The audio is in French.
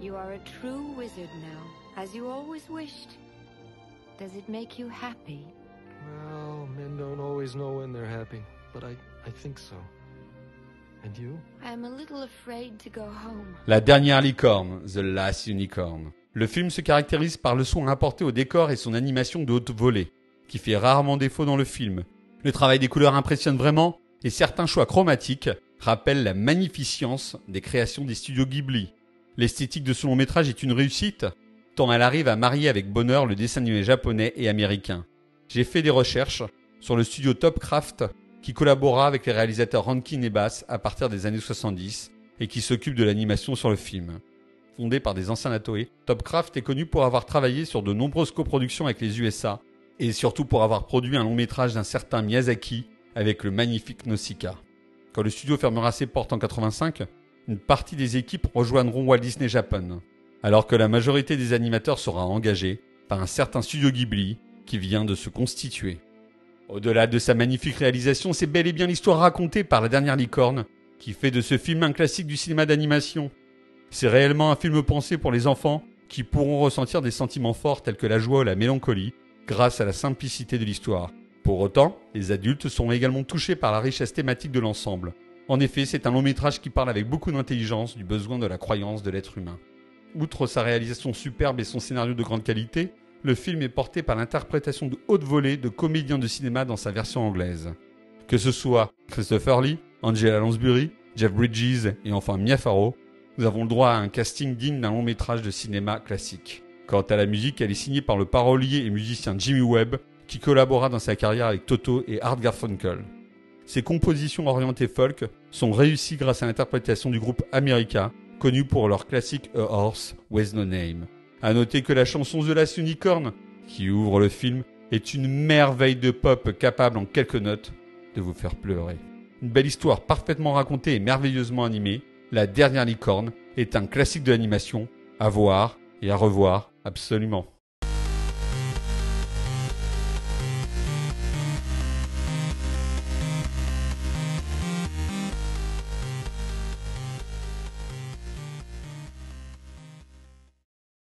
You are a true wizard now, as you always wished. Does it make you happy? Well, men don't always know when they're happy, but I, I think so. And you? I am a little afraid to go home. La dernière licorne, The Last Unicorn. Le film se caractérise par le soin apporté au décor et son animation de haute volée, qui fait rarement défaut dans le film. Le travail des couleurs impressionne vraiment, et certains choix chromatiques rappellent la magnificence des créations des studios Ghibli. L'esthétique de ce long métrage est une réussite, tant elle arrive à marier avec bonheur le dessin animé japonais et américain. J'ai fait des recherches sur le studio Topcraft qui collabora avec les réalisateurs Rankin et Bass à partir des années 70 et qui s'occupe de l'animation sur le film. Fondé par des anciens Toei, Topcraft est connu pour avoir travaillé sur de nombreuses coproductions avec les USA et surtout pour avoir produit un long métrage d'un certain Miyazaki avec le magnifique Nausicaa. Quand le studio fermera ses portes en 85, une partie des équipes rejoindront Walt Disney Japan, alors que la majorité des animateurs sera engagée par un certain studio Ghibli qui vient de se constituer. Au-delà de sa magnifique réalisation, c'est bel et bien l'histoire racontée par la dernière licorne qui fait de ce film un classique du cinéma d'animation. C'est réellement un film pensé pour les enfants qui pourront ressentir des sentiments forts tels que la joie ou la mélancolie grâce à la simplicité de l'histoire. Pour autant, les adultes sont également touchés par la richesse thématique de l'ensemble. En effet, c'est un long métrage qui parle avec beaucoup d'intelligence du besoin de la croyance de l'être humain. Outre sa réalisation superbe et son scénario de grande qualité, le film est porté par l'interprétation de haute volée de comédiens de cinéma dans sa version anglaise. Que ce soit Christopher Lee, Angela Lansbury, Jeff Bridges et enfin Mia Farrow, nous avons le droit à un casting digne d'un long métrage de cinéma classique. Quant à la musique, elle est signée par le parolier et musicien Jimmy Webb, qui collabora dans sa carrière avec Toto et Art Garfunkel. Ses compositions orientées folk sont réussies grâce à l'interprétation du groupe America, connu pour leur classique A Horse with No Name. À noter que la chanson The Last Unicorn, qui ouvre le film, est une merveille de pop capable en quelques notes de vous faire pleurer. Une belle histoire parfaitement racontée et merveilleusement animée, La dernière licorne est un classique de l'animation à voir et à revoir absolument.